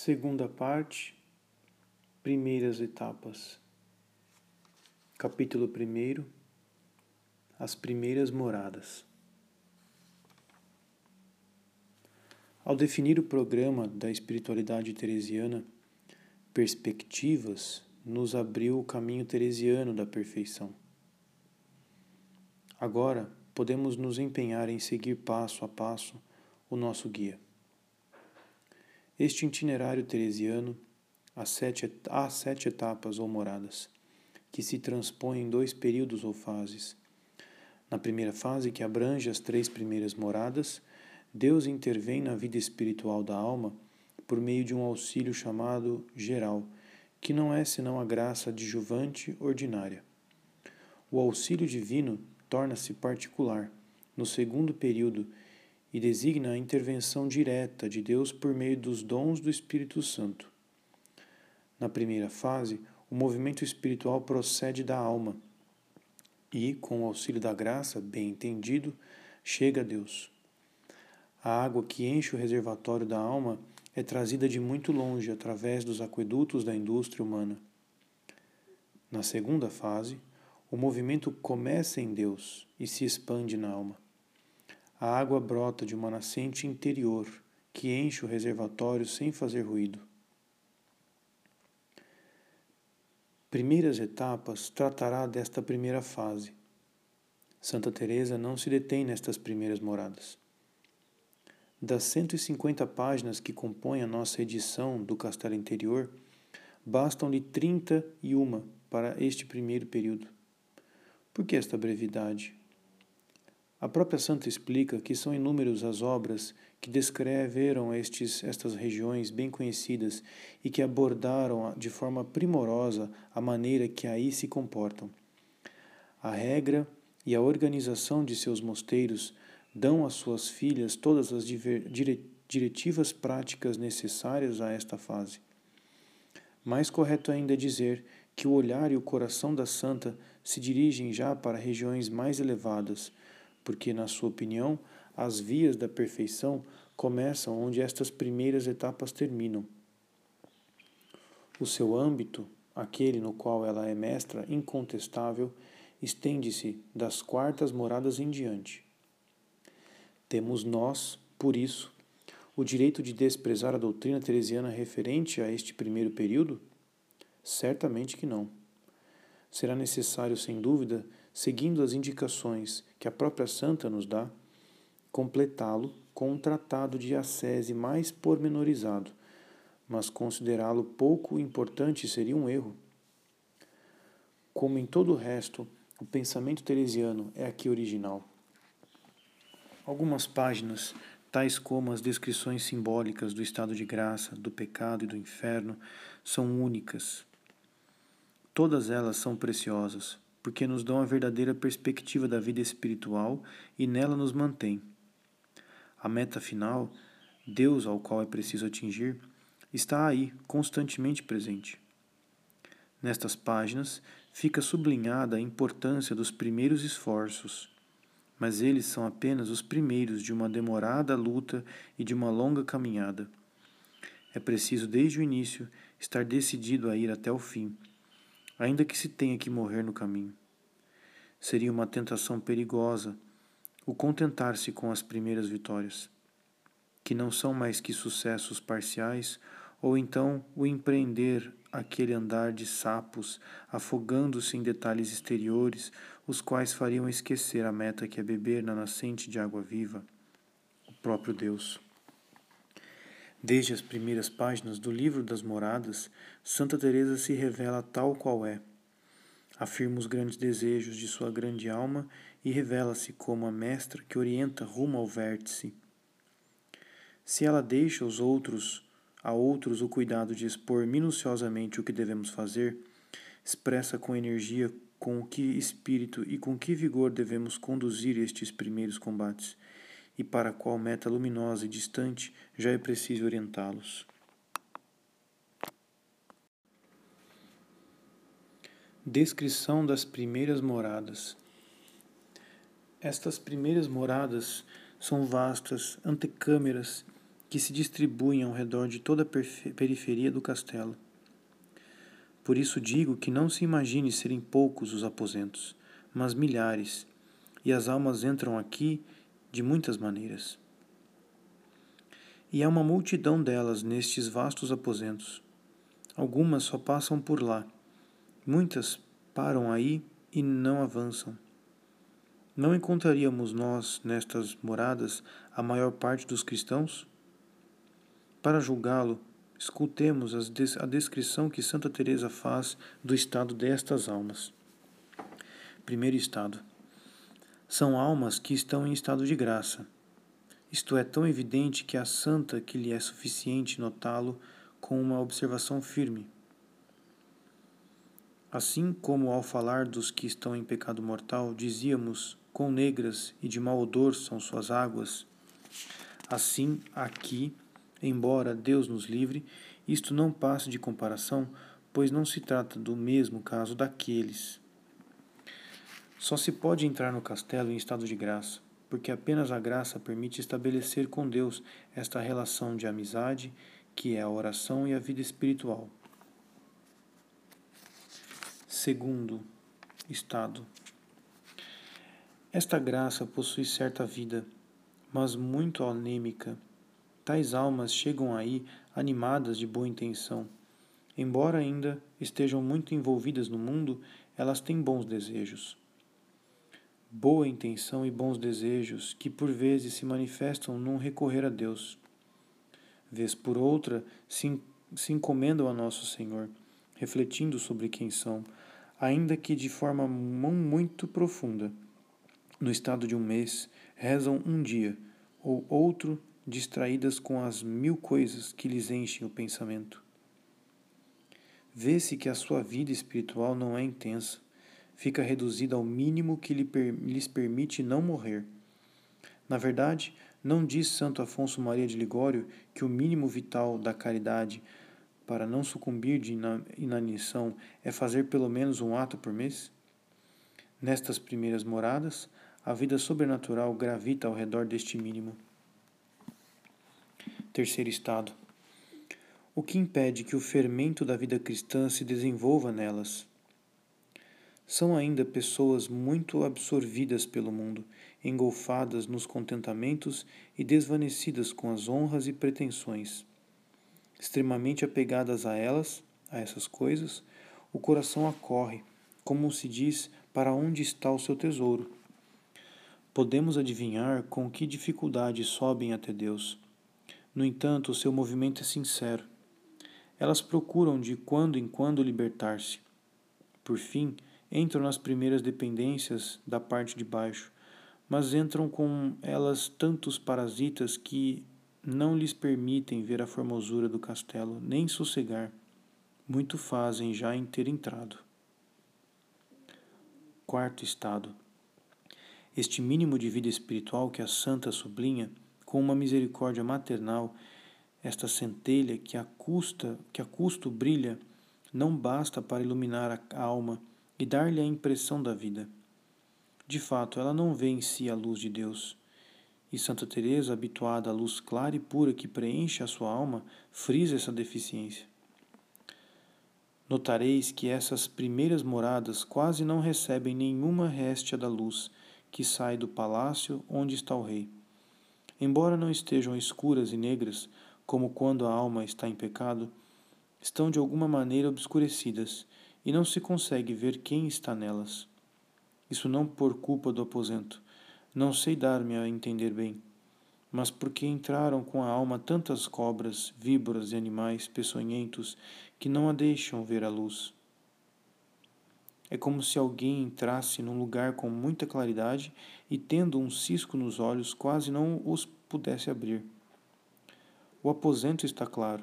Segunda parte, primeiras etapas. Capítulo 1 As primeiras moradas. Ao definir o programa da espiritualidade teresiana, Perspectivas nos abriu o caminho teresiano da perfeição. Agora podemos nos empenhar em seguir passo a passo o nosso guia. Este itinerário teresiano há sete, há sete etapas ou moradas, que se transpõem em dois períodos ou fases. Na primeira fase, que abrange as três primeiras moradas, Deus intervém na vida espiritual da alma por meio de um auxílio chamado geral, que não é senão a graça adjuvante ordinária. O auxílio divino torna-se particular no segundo período e designa a intervenção direta de Deus por meio dos dons do Espírito Santo. Na primeira fase, o movimento espiritual procede da alma e, com o auxílio da graça, bem entendido, chega a Deus. A água que enche o reservatório da alma é trazida de muito longe através dos aquedutos da indústria humana. Na segunda fase, o movimento começa em Deus e se expande na alma. A água brota de uma nascente interior que enche o reservatório sem fazer ruído. Primeiras etapas tratará desta primeira fase. Santa Teresa não se detém nestas primeiras moradas. Das 150 páginas que compõem a nossa edição do Castelo Interior, bastam-lhe 31 para este primeiro período. Por que esta brevidade? A própria santa explica que são inúmeras as obras que descreveram estes, estas regiões bem conhecidas e que abordaram de forma primorosa a maneira que aí se comportam. A regra e a organização de seus mosteiros dão às suas filhas todas as diretivas práticas necessárias a esta fase. Mais correto ainda é dizer que o olhar e o coração da santa se dirigem já para regiões mais elevadas, porque, na sua opinião, as vias da perfeição começam onde estas primeiras etapas terminam. O seu âmbito, aquele no qual ela é mestra incontestável, estende-se das quartas moradas em diante. Temos nós, por isso, o direito de desprezar a doutrina teresiana referente a este primeiro período? Certamente que não. Será necessário, sem dúvida, seguindo as indicações que a própria santa nos dá, completá-lo com um tratado de ascese mais pormenorizado, mas considerá-lo pouco importante seria um erro. Como em todo o resto, o pensamento teresiano é aqui original. Algumas páginas, tais como as descrições simbólicas do estado de graça, do pecado e do inferno, são únicas. Todas elas são preciosas, porque nos dão a verdadeira perspectiva da vida espiritual e nela nos mantém. A meta final, Deus ao qual é preciso atingir, está aí, constantemente presente. Nestas páginas fica sublinhada a importância dos primeiros esforços mas eles são apenas os primeiros de uma demorada luta e de uma longa caminhada. É preciso, desde o início, estar decidido a ir até o fim, ainda que se tenha que morrer no caminho. Seria uma tentação perigosa o contentar-se com as primeiras vitórias, que não são mais que sucessos parciais, ou então o empreender aquele andar de sapos, afogando-se em detalhes exteriores, os quais fariam esquecer a meta que é beber na nascente de água viva, o próprio Deus. Desde as primeiras páginas do livro das Moradas, Santa Teresa se revela tal qual é. Afirma os grandes desejos de sua grande alma e revela-se como a mestra que orienta rumo ao vértice. Se ela deixa os outros a outros o cuidado de expor minuciosamente o que devemos fazer, expressa com energia com que espírito e com que vigor devemos conduzir estes primeiros combates, e para qual meta luminosa e distante já é preciso orientá-los. Descrição das primeiras moradas. Estas primeiras moradas são vastas antecâmeras que se distribuem ao redor de toda a periferia do castelo. Por isso digo que não se imagine serem poucos os aposentos, mas milhares, e as almas entram aqui de muitas maneiras. E há uma multidão delas nestes vastos aposentos. Algumas só passam por lá, muitas param aí e não avançam. Não encontraríamos nós, nestas moradas, a maior parte dos cristãos? Para julgá-lo, escutemos a descrição que Santa Teresa faz do estado destas almas. Primeiro estado. São almas que estão em estado de graça. Isto é tão evidente que a santa que lhe é suficiente notá-lo com uma observação firme. Assim como ao falar dos que estão em pecado mortal, dizíamos quão negras e de mau odor são suas águas, assim aqui Embora Deus nos livre, isto não passa de comparação, pois não se trata do mesmo caso daqueles. Só se pode entrar no castelo em estado de graça, porque apenas a graça permite estabelecer com Deus esta relação de amizade que é a oração e a vida espiritual. Segundo estado. Esta graça possui certa vida, mas muito anêmica Tais almas chegam aí animadas de boa intenção. Embora ainda estejam muito envolvidas no mundo, elas têm bons desejos. Boa intenção e bons desejos que por vezes se manifestam num recorrer a Deus. Vez por outra, se, se encomendam a Nosso Senhor, refletindo sobre quem são, ainda que de forma muito profunda. No estado de um mês, rezam um dia, ou outro distraídas com as mil coisas que lhes enchem o pensamento. Vê-se que a sua vida espiritual não é intensa, fica reduzida ao mínimo que lhes permite não morrer. Na verdade, não diz Santo Afonso Maria de Ligório que o mínimo vital da caridade para não sucumbir de inanição é fazer pelo menos um ato por mês? Nestas primeiras moradas, a vida sobrenatural gravita ao redor deste mínimo. Terceiro estado. O que impede que o fermento da vida cristã se desenvolva nelas? São ainda pessoas muito absorvidas pelo mundo, engolfadas nos contentamentos e desvanecidas com as honras e pretensões. Extremamente apegadas a elas, a essas coisas, o coração acorre, como se diz, para onde está o seu tesouro. Podemos adivinhar com que dificuldade sobem até Deus no entanto, o seu movimento é sincero. Elas procuram de quando em quando libertar-se. Por fim, entram nas primeiras dependências da parte de baixo, mas entram com elas tantos parasitas que não lhes permitem ver a formosura do castelo, nem sossegar. Muito fazem já em ter entrado. Quarto estado. Este mínimo de vida espiritual que a santa sublinha com uma misericórdia maternal, esta centelha que a, custa, que a custo brilha não basta para iluminar a alma e dar-lhe a impressão da vida. De fato, ela não vê em si a luz de Deus. E Santa Teresa, habituada à luz clara e pura que preenche a sua alma, frisa essa deficiência. Notareis que essas primeiras moradas quase não recebem nenhuma réstia da luz que sai do palácio onde está o rei. Embora não estejam escuras e negras, como quando a alma está em pecado, estão de alguma maneira obscurecidas e não se consegue ver quem está nelas. Isso não por culpa do aposento, não sei dar-me a entender bem, mas porque entraram com a alma tantas cobras, víboras e animais peçonhentos que não a deixam ver a luz. É como se alguém entrasse num lugar com muita claridade e, tendo um cisco nos olhos, quase não os pudesse abrir. O aposento está claro,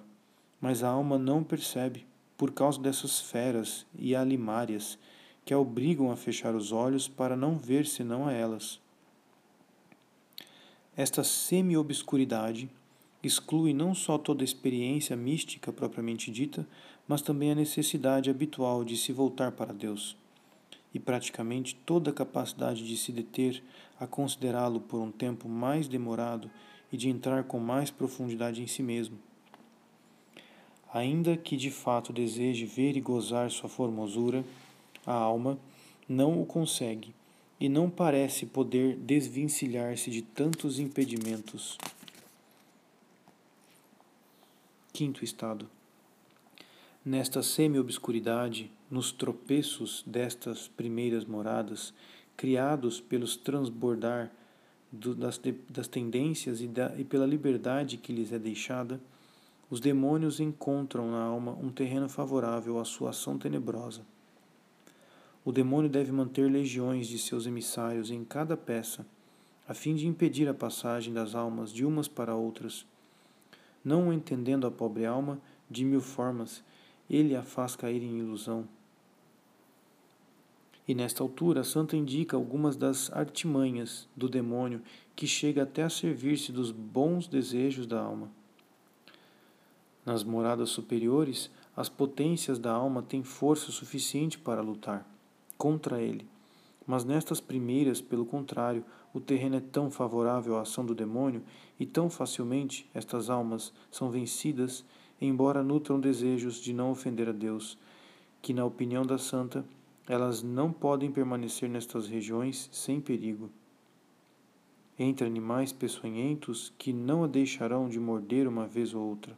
mas a alma não percebe, por causa dessas feras e alimárias que a obrigam a fechar os olhos para não ver senão a elas. Esta semi-obscuridade exclui não só toda a experiência mística propriamente dita, mas também a necessidade habitual de se voltar para Deus, e praticamente toda a capacidade de se deter a considerá-lo por um tempo mais demorado e de entrar com mais profundidade em si mesmo. Ainda que de fato deseje ver e gozar sua formosura, a alma não o consegue e não parece poder desvencilhar-se de tantos impedimentos. Quinto estado. Nesta semi-obscuridade, nos tropeços destas primeiras moradas, criados pelos transbordar do, das, das tendências e, da, e pela liberdade que lhes é deixada, os demônios encontram na alma um terreno favorável à sua ação tenebrosa. O demônio deve manter legiões de seus emissários em cada peça, a fim de impedir a passagem das almas de umas para outras. Não entendendo a pobre alma, de mil formas, ele a faz cair em ilusão. E nesta altura, a santa indica algumas das artimanhas do demônio que chega até a servir-se dos bons desejos da alma. Nas moradas superiores, as potências da alma têm força suficiente para lutar contra ele. Mas nestas primeiras, pelo contrário, o terreno é tão favorável à ação do demônio e tão facilmente estas almas são vencidas embora nutram desejos de não ofender a Deus, que, na opinião da santa, elas não podem permanecer nestas regiões sem perigo. Entre animais peçonhentos que não a deixarão de morder uma vez ou outra.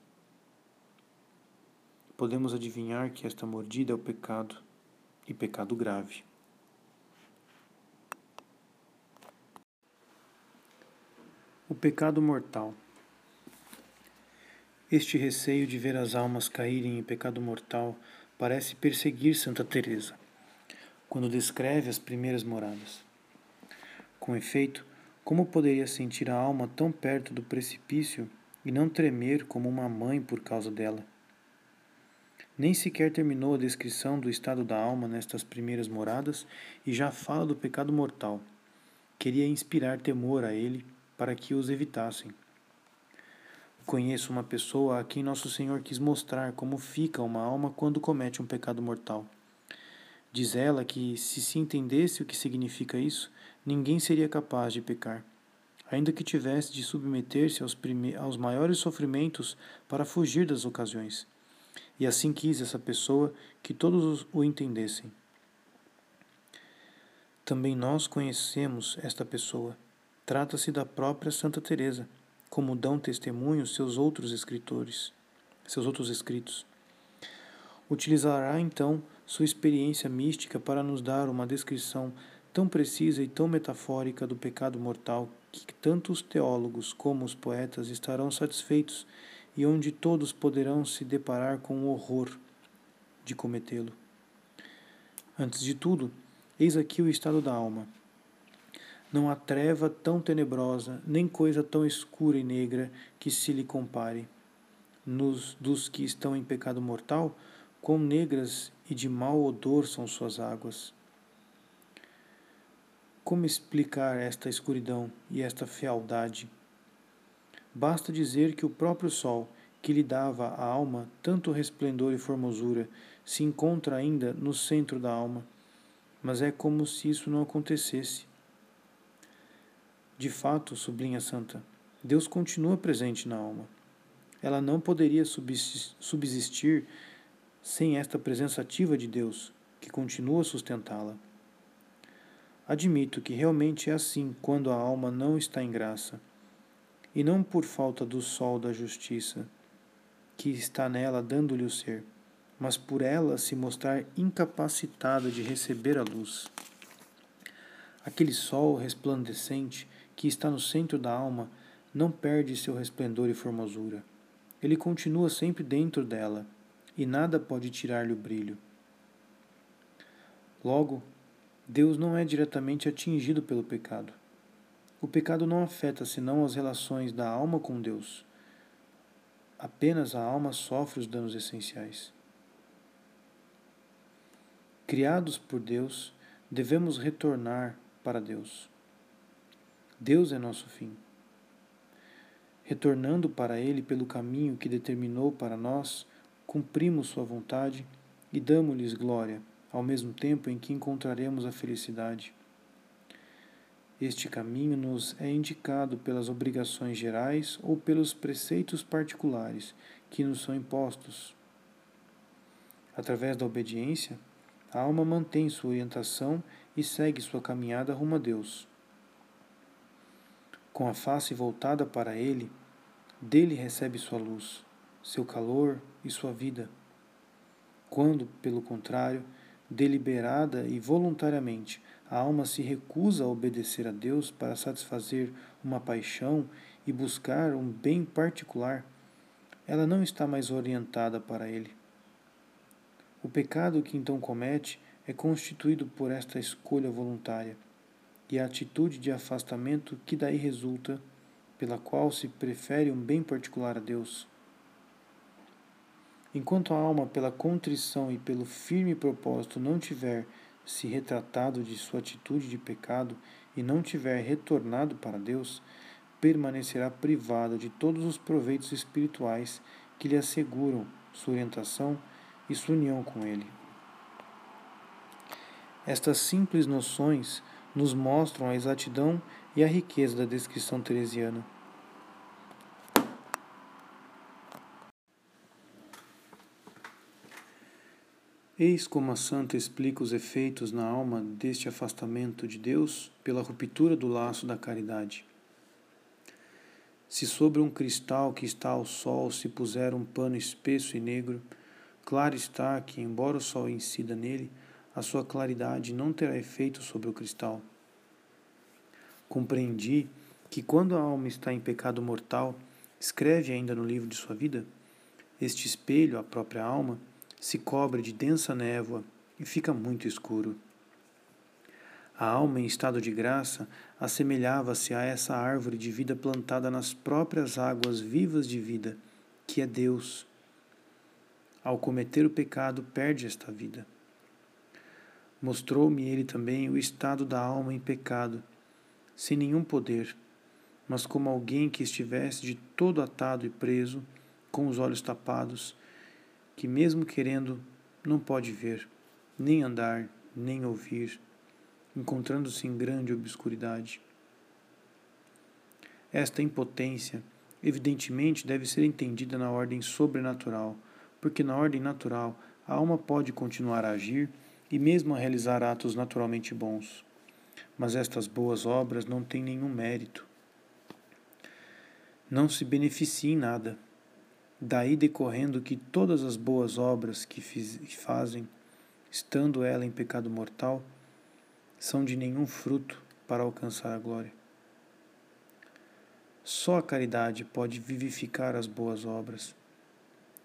Podemos adivinhar que esta mordida é o pecado, e pecado grave. O pecado mortal. Este receio de ver as almas caírem em pecado mortal parece perseguir Santa Teresa, quando descreve as primeiras moradas. Com efeito, como poderia sentir a alma tão perto do precipício e não tremer como uma mãe por causa dela? Nem sequer terminou a descrição do estado da alma nestas primeiras moradas e já fala do pecado mortal. Queria inspirar temor a ele para que os evitassem. Conheço uma pessoa a quem Nosso Senhor quis mostrar como fica uma alma quando comete um pecado mortal. Diz ela que, se se entendesse o que significa isso, ninguém seria capaz de pecar, ainda que tivesse de submeter-se aos, aos maiores sofrimentos para fugir das ocasiões. E assim quis essa pessoa que todos o entendessem. Também nós conhecemos esta pessoa. Trata-se da própria Santa Teresa como dão testemunho seus outros escritores, seus outros escritos. Utilizará então sua experiência mística para nos dar uma descrição tão precisa e tão metafórica do pecado mortal que tanto os teólogos como os poetas estarão satisfeitos e onde todos poderão se deparar com o horror de cometê-lo. Antes de tudo, eis aqui o estado da alma não há treva tão tenebrosa, nem coisa tão escura e negra que se lhe compare. Nos dos que estão em pecado mortal, quão negras e de mau odor são suas águas. Como explicar esta escuridão e esta fealdade? Basta dizer que o próprio sol, que lhe dava à alma tanto resplendor e formosura, se encontra ainda no centro da alma, mas é como se isso não acontecesse de fato, sublinha Santa, Deus continua presente na alma. Ela não poderia subsistir sem esta presença ativa de Deus, que continua a sustentá-la. Admito que realmente é assim quando a alma não está em graça, e não por falta do sol da justiça, que está nela dando-lhe o ser, mas por ela se mostrar incapacitada de receber a luz. Aquele sol resplandecente que está no centro da alma, não perde seu resplendor e formosura. Ele continua sempre dentro dela, e nada pode tirar-lhe o brilho. Logo, Deus não é diretamente atingido pelo pecado. O pecado não afeta senão as relações da alma com Deus. Apenas a alma sofre os danos essenciais. Criados por Deus, devemos retornar para Deus. Deus é nosso fim. Retornando para Ele pelo caminho que determinou para nós, cumprimos Sua vontade e damos-lhes glória, ao mesmo tempo em que encontraremos a felicidade. Este caminho nos é indicado pelas obrigações gerais ou pelos preceitos particulares que nos são impostos. Através da obediência, a alma mantém sua orientação e segue sua caminhada rumo a Deus. Com a face voltada para Ele, dele recebe sua luz, seu calor e sua vida. Quando, pelo contrário, deliberada e voluntariamente, a alma se recusa a obedecer a Deus para satisfazer uma paixão e buscar um bem particular, ela não está mais orientada para ele. O pecado que então comete é constituído por esta escolha voluntária e a atitude de afastamento que daí resulta, pela qual se prefere um bem particular a Deus. Enquanto a alma, pela contrição e pelo firme propósito, não tiver se retratado de sua atitude de pecado e não tiver retornado para Deus, permanecerá privada de todos os proveitos espirituais que lhe asseguram sua orientação e sua união com Ele. Estas simples noções nos mostram a exatidão e a riqueza da descrição teresiana. Eis como a santa explica os efeitos na alma deste afastamento de Deus pela ruptura do laço da caridade. Se sobre um cristal que está ao sol se puser um pano espesso e negro, claro está que, embora o sol incida nele, a sua claridade não terá efeito sobre o cristal. Compreendi que, quando a alma está em pecado mortal, escreve ainda no livro de sua vida, este espelho, a própria alma, se cobre de densa névoa e fica muito escuro. A alma em estado de graça assemelhava-se a essa árvore de vida plantada nas próprias águas vivas de vida, que é Deus. Ao cometer o pecado, perde esta vida. Mostrou-me ele também o estado da alma em pecado, sem nenhum poder, mas como alguém que estivesse de todo atado e preso, com os olhos tapados, que, mesmo querendo, não pode ver, nem andar, nem ouvir, encontrando-se em grande obscuridade. Esta impotência, evidentemente, deve ser entendida na ordem sobrenatural, porque na ordem natural a alma pode continuar a agir e mesmo a realizar atos naturalmente bons. Mas estas boas obras não têm nenhum mérito. Não se beneficia em nada Daí decorrendo que todas as boas obras que fazem, estando ela em pecado mortal, são de nenhum fruto para alcançar a glória. Só a caridade pode vivificar as boas obras.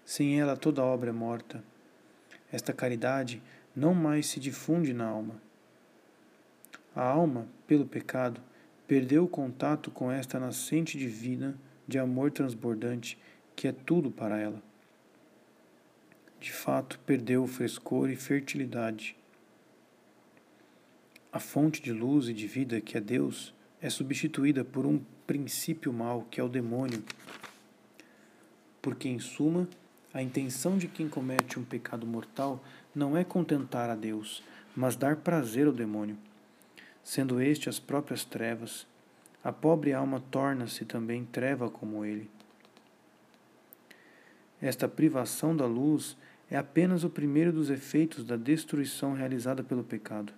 Sem ela toda obra é morta. Esta caridade não mais se difunde na alma. A alma, pelo pecado, perdeu o contato com esta nascente divina de amor transbordante que é tudo para ela. De fato, perdeu o frescor e fertilidade. A fonte de luz e de vida, que é Deus, é substituída por um princípio mau, que é o demônio. Porque, em suma, a intenção de quem comete um pecado mortal não é contentar a Deus, mas dar prazer ao demônio. Sendo este as próprias trevas, a pobre alma torna-se também treva como ele. Esta privação da luz é apenas o primeiro dos efeitos da destruição realizada pelo pecado.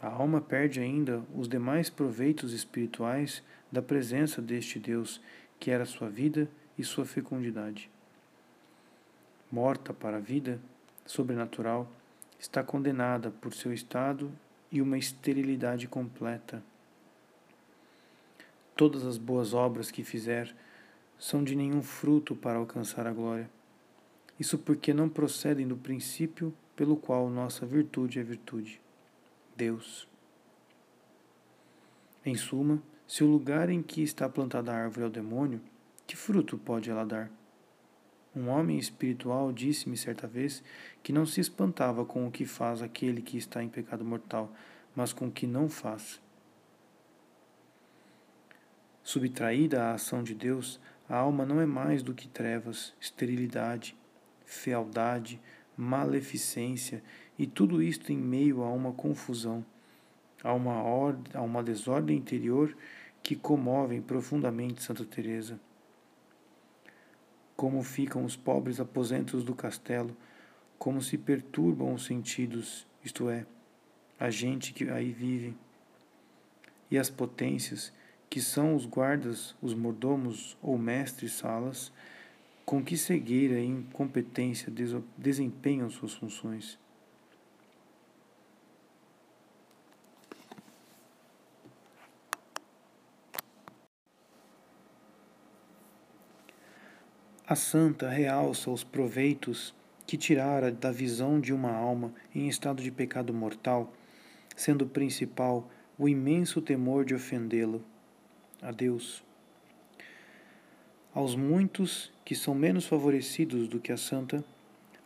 A alma perde ainda os demais proveitos espirituais da presença deste Deus, que era sua vida e sua fecundidade. Morta para a vida sobrenatural, está condenada por seu estado e uma esterilidade completa. Todas as boas obras que fizer são de nenhum fruto para alcançar a glória. Isso porque não procedem do princípio pelo qual nossa virtude é virtude, Deus. Em suma, se o lugar em que está plantada a árvore é o demônio, que fruto pode ela dar? Um homem espiritual disse-me certa vez que não se espantava com o que faz aquele que está em pecado mortal, mas com o que não faz. Subtraída a ação de Deus, a alma não é mais do que trevas, esterilidade, fealdade, maleficência e tudo isto em meio a uma confusão, Há uma, ordem, há uma desordem interior que comovem profundamente Santa Teresa. Como ficam os pobres aposentos do castelo, como se perturbam os sentidos, isto é, a gente que aí vive, e as potências, que são os guardas, os mordomos ou mestres salas, com que cegueira e incompetência desempenham suas funções. A santa realça os proveitos que tirara da visão de uma alma em estado de pecado mortal, sendo principal o imenso temor de ofendê-lo. A Deus. Aos muitos que são menos favorecidos do que a santa,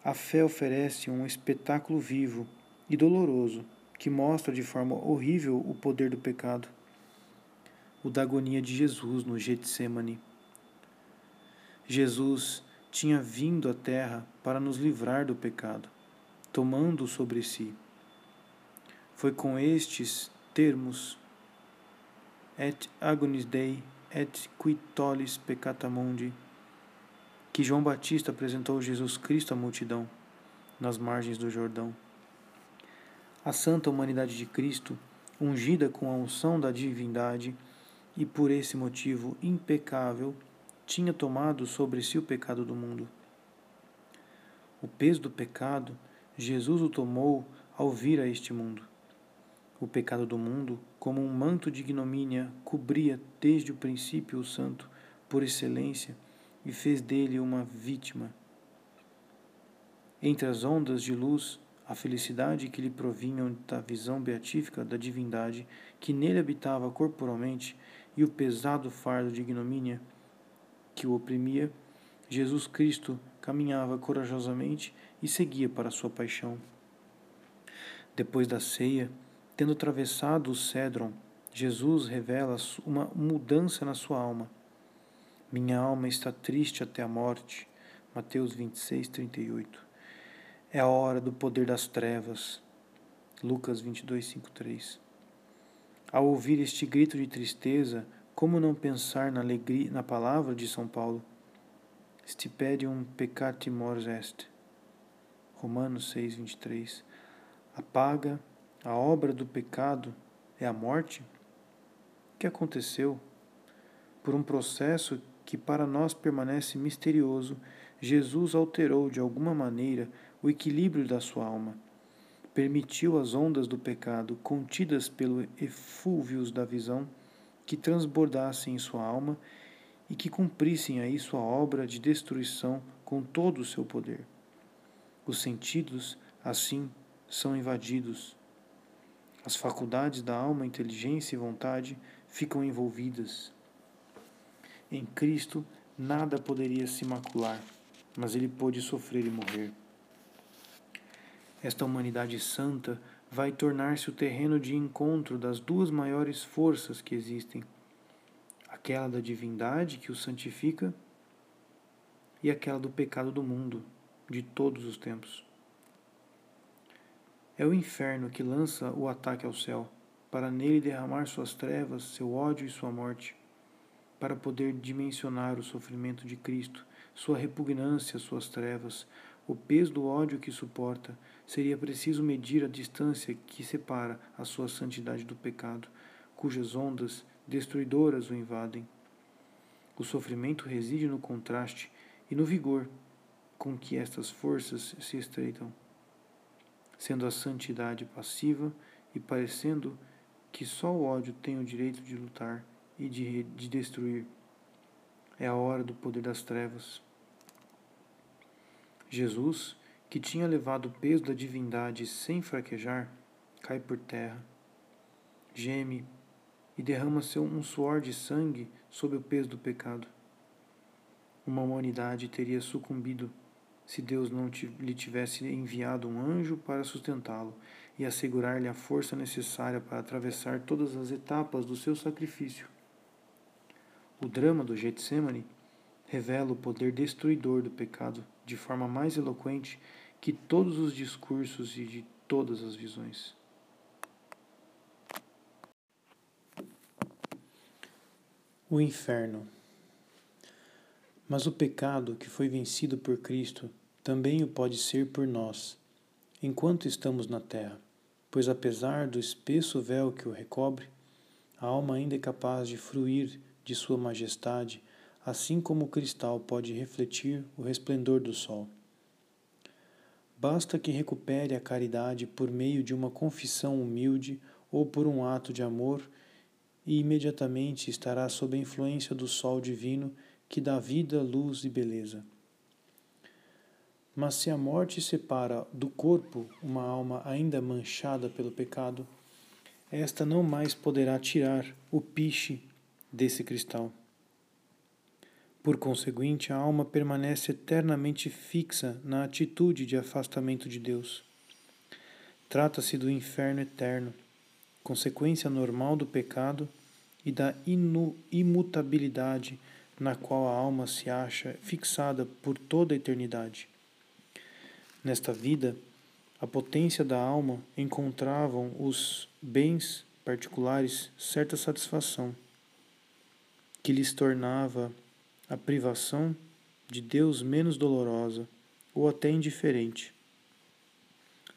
a fé oferece um espetáculo vivo e doloroso que mostra de forma horrível o poder do pecado. O da agonia de Jesus no Getsemane. Jesus tinha vindo à terra para nos livrar do pecado, tomando sobre si. Foi com estes termos et agonis Dei et qui tollis peccata mundi que João Batista apresentou Jesus Cristo à multidão nas margens do Jordão. A santa humanidade de Cristo, ungida com a unção da divindade e por esse motivo impecável, tinha tomado sobre si o pecado do mundo. O peso do pecado, Jesus o tomou ao vir a este mundo. O pecado do mundo, como um manto de ignomínia, cobria desde o princípio o santo, por excelência, e fez dele uma vítima. Entre as ondas de luz, a felicidade que lhe provinham da visão beatífica da divindade que nele habitava corporalmente e o pesado fardo de ignomínia, que o oprimia, Jesus Cristo caminhava corajosamente e seguia para a sua paixão. Depois da ceia, tendo atravessado o cedron, Jesus revela uma mudança na sua alma. Minha alma está triste até a morte. Mateus 26, 38. É a hora do poder das trevas. Lucas 22, 5, 3. Ao ouvir este grito de tristeza, como não pensar na alegria, na palavra de São Paulo? Stipedium peccati mors est. Romanos 6, 23. Apaga a obra do pecado é a morte? O que aconteceu? Por um processo que para nós permanece misterioso, Jesus alterou de alguma maneira o equilíbrio da sua alma. Permitiu as ondas do pecado, contidas pelo efúvios da visão, que transbordassem em sua alma e que cumprissem aí sua obra de destruição com todo o seu poder. Os sentidos, assim, são invadidos. As faculdades da alma, inteligência e vontade ficam envolvidas. Em Cristo nada poderia se macular, mas ele pôde sofrer e morrer. Esta humanidade santa vai tornar-se o terreno de encontro das duas maiores forças que existem: aquela da divindade que o santifica e aquela do pecado do mundo, de todos os tempos. É o inferno que lança o ataque ao céu, para nele derramar suas trevas, seu ódio e sua morte, para poder dimensionar o sofrimento de Cristo, sua repugnância, suas trevas, o peso do ódio que suporta, seria preciso medir a distância que separa a sua santidade do pecado, cujas ondas destruidoras o invadem. O sofrimento reside no contraste e no vigor com que estas forças se estreitam, sendo a santidade passiva e parecendo que só o ódio tem o direito de lutar e de, de destruir. É a hora do poder das trevas. Jesus, que tinha levado o peso da divindade sem fraquejar, cai por terra, geme e derrama seu um suor de sangue sob o peso do pecado. Uma humanidade teria sucumbido se Deus não lhe tivesse enviado um anjo para sustentá-lo e assegurar-lhe a força necessária para atravessar todas as etapas do seu sacrifício. O drama do Getsemane revela o poder destruidor do pecado de forma mais eloquente que todos os discursos e de todas as visões. O inferno. Mas o pecado que foi vencido por Cristo também o pode ser por nós, enquanto estamos na terra, pois apesar do espesso véu que o recobre, a alma ainda é capaz de fruir de sua majestade, assim como o cristal pode refletir o resplendor do sol. Basta que recupere a caridade por meio de uma confissão humilde ou por um ato de amor e imediatamente estará sob a influência do sol divino que dá vida, luz e beleza. Mas se a morte separa do corpo uma alma ainda manchada pelo pecado, esta não mais poderá tirar o piche desse cristal. Por conseguinte, a alma permanece eternamente fixa na atitude de afastamento de Deus. Trata-se do inferno eterno, consequência normal do pecado e da imutabilidade na qual a alma se acha fixada por toda a eternidade. Nesta vida, a potência da alma encontravam os bens particulares certa satisfação, que lhes tornava a privação de Deus menos dolorosa ou até indiferente.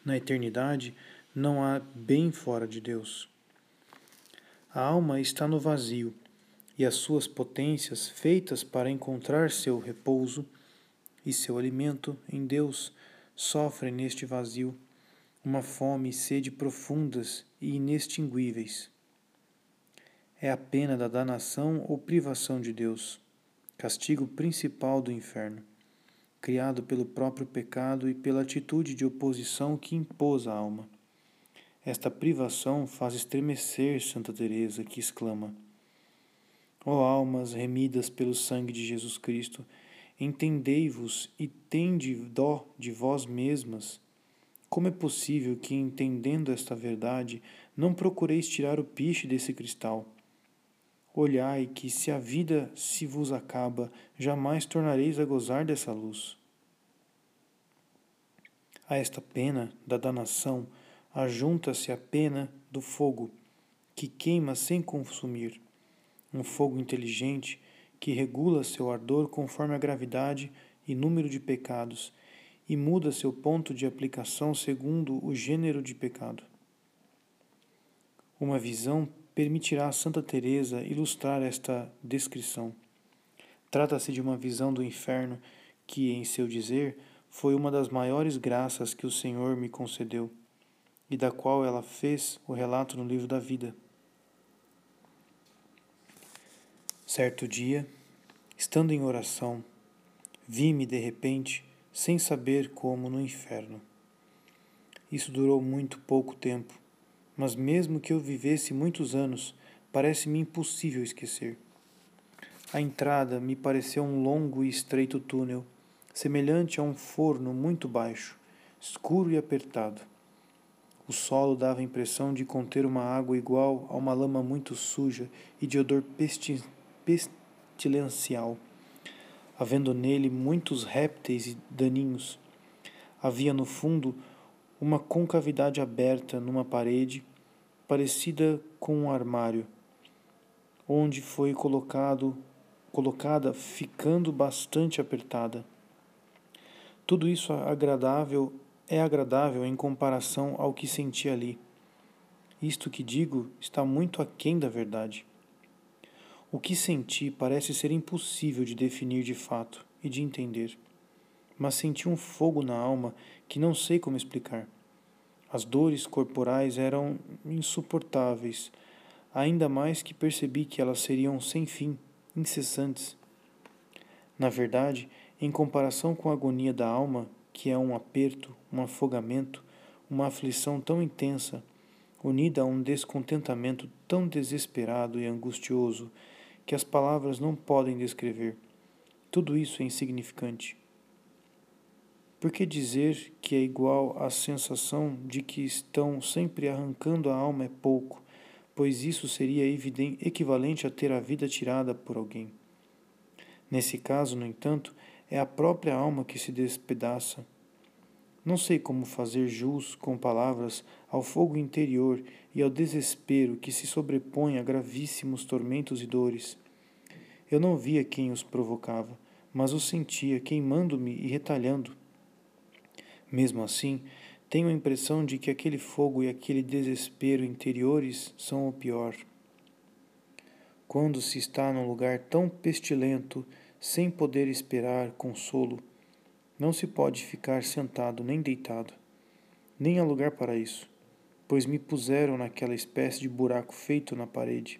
Na eternidade, não há bem fora de Deus. A alma está no vazio, e as suas potências, feitas para encontrar seu repouso e seu alimento em Deus, sofrem neste vazio uma fome e sede profundas e inextinguíveis. É a pena da danação ou privação de Deus, castigo principal do inferno, criado pelo próprio pecado e pela atitude de oposição que impôs à alma. Esta privação faz estremecer Santa Teresa, que exclama: Ó oh almas remidas pelo sangue de Jesus Cristo, entendei-vos e tende dó de vós mesmas. Como é possível que, entendendo esta verdade, não procureis tirar o piche desse cristal? Olhai que, se a vida se vos acaba, jamais tornareis a gozar dessa luz. A esta pena da danação, ajunta-se a pena do fogo, que queima sem consumir, um fogo inteligente que regula seu ardor conforme a gravidade e número de pecados e muda seu ponto de aplicação segundo o gênero de pecado. Uma visão permitirá a Santa Teresa ilustrar esta descrição. Trata-se de uma visão do inferno que, em seu dizer, foi uma das maiores graças que o Senhor me concedeu e da qual ela fez o relato no livro da vida. Certo dia, estando em oração, vi-me de repente, sem saber como, no inferno. Isso durou muito pouco tempo, mas mesmo que eu vivesse muitos anos, parece-me impossível esquecer. A entrada me pareceu um longo e estreito túnel, semelhante a um forno muito baixo, escuro e apertado. O solo dava a impressão de conter uma água igual a uma lama muito suja e de odor pestilencial, havendo nele muitos répteis e daninhos. Havia no fundo uma concavidade aberta numa parede, parecida com um armário, onde foi colocado, colocada ficando bastante apertada. Tudo isso agradável é agradável em comparação ao que senti ali. Isto que digo está muito aquém da verdade. O que senti parece ser impossível de definir de fato e de entender, mas senti um fogo na alma que não sei como explicar. As dores corporais eram insuportáveis, ainda mais que percebi que elas seriam sem fim, incessantes. Na verdade, em comparação com a agonia da alma, que é um aperto, um afogamento, uma aflição tão intensa, unida a um descontentamento tão desesperado e angustioso que as palavras não podem descrever. Tudo isso é insignificante. Por que dizer que é igual à sensação de que estão sempre arrancando a alma é pouco, pois isso seria equivalente a ter a vida tirada por alguém? Nesse caso, no entanto, é a própria alma que se despedaça. Não sei como fazer jus com palavras ao fogo interior e ao desespero que se sobrepõe a gravíssimos tormentos e dores. Eu não via quem os provocava, mas os sentia queimando-me e retalhando. Mesmo assim, tenho a impressão de que aquele fogo e aquele desespero interiores são o pior. Quando se está num lugar tão pestilento, sem poder esperar consolo, não se pode ficar sentado nem deitado. Nem há lugar para isso, pois me puseram naquela espécie de buraco feito na parede.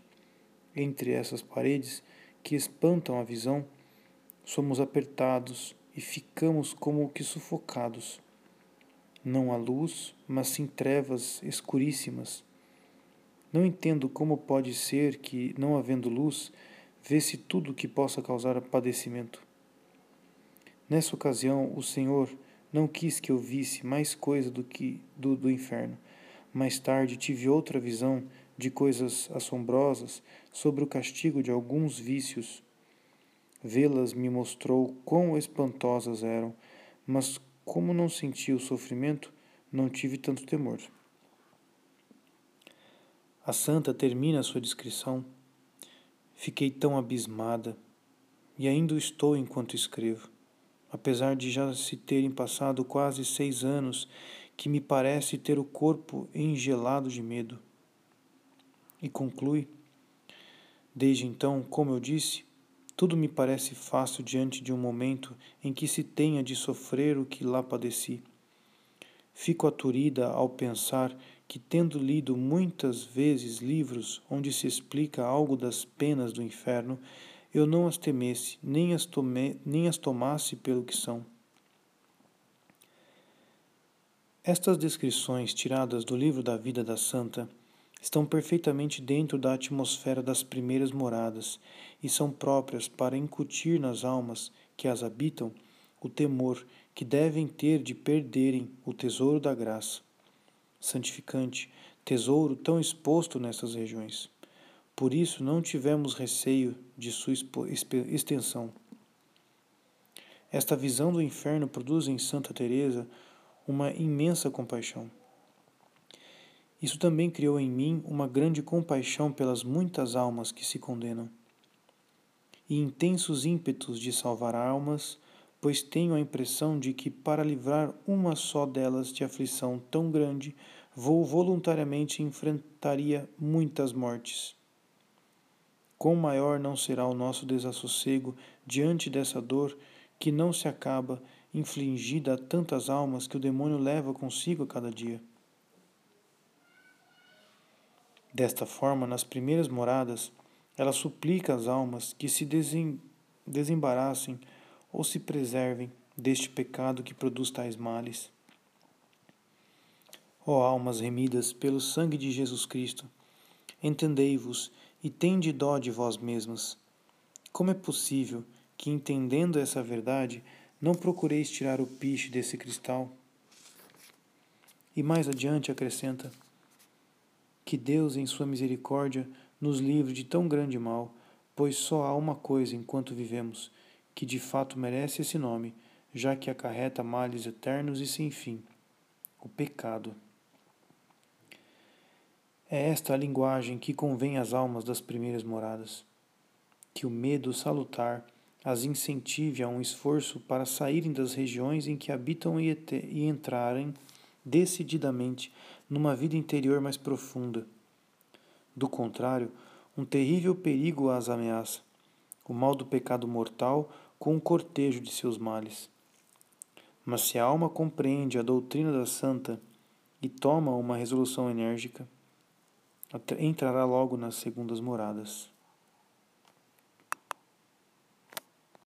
Entre essas paredes, que espantam a visão, somos apertados e ficamos como que sufocados. Não há luz, mas sim trevas escuríssimas. Não entendo como pode ser que, não havendo luz, vê-se tudo que possa causar padecimento. Nessa ocasião, o Senhor não quis que eu visse mais coisa do que do, do inferno. Mais tarde tive outra visão de coisas assombrosas sobre o castigo de alguns vícios. Vê-las me mostrou quão espantosas eram, mas como não senti o sofrimento, não tive tanto temor. A santa termina sua descrição. Fiquei tão abismada, e ainda estou enquanto escrevo, apesar de já se terem passado quase seis anos, que me parece ter o corpo engelado de medo. E conclui: Desde então, como eu disse, tudo me parece fácil diante de um momento em que se tenha de sofrer o que lá padeci. Fico aturida ao pensar que, tendo lido muitas vezes livros onde se explica algo das penas do inferno, eu não as temesse, nem as, tome, nem as tomasse pelo que são. Estas descrições tiradas do livro da vida da santa estão perfeitamente dentro da atmosfera das primeiras moradas e são próprias para incutir nas almas que as habitam o temor que devem ter de perderem o tesouro da graça santificante, tesouro tão exposto nessas regiões. Por isso não tivemos receio de sua extensão. Esta visão do inferno produz em Santa Teresa uma imensa compaixão. Isso também criou em mim uma grande compaixão pelas muitas almas que se condenam e intensos ímpetos de salvar almas, pois tenho a impressão de que para livrar uma só delas de aflição tão grande, vou voluntariamente enfrentaria muitas mortes. Quão maior não será o nosso desassossego diante dessa dor que não se acaba, infligida a tantas almas que o demônio leva consigo a cada dia. Desta forma, nas primeiras moradas, ela suplica às almas que se desembaraçem ou se preservem deste pecado que produz tais males. Ó almas remidas pelo sangue de Jesus Cristo, entendei-vos e tende dó de vós mesmas. Como é possível que, entendendo essa verdade, não procureis tirar o piche desse cristal? E mais adiante acrescenta: Que Deus, em Sua misericórdia, nos livre de tão grande mal, pois só há uma coisa enquanto vivemos, que de fato merece esse nome, já que acarreta males eternos e sem fim: o pecado. É esta a linguagem que convém às almas das primeiras moradas. Que o medo salutar as incentive a um esforço para saírem das regiões em que habitam e, e entrarem decididamente numa vida interior mais profunda do contrário, um terrível perigo as ameaça, o mal do pecado mortal com um cortejo de seus males. Mas se a alma compreende a doutrina da santa e toma uma resolução enérgica, entrará logo nas segundas moradas.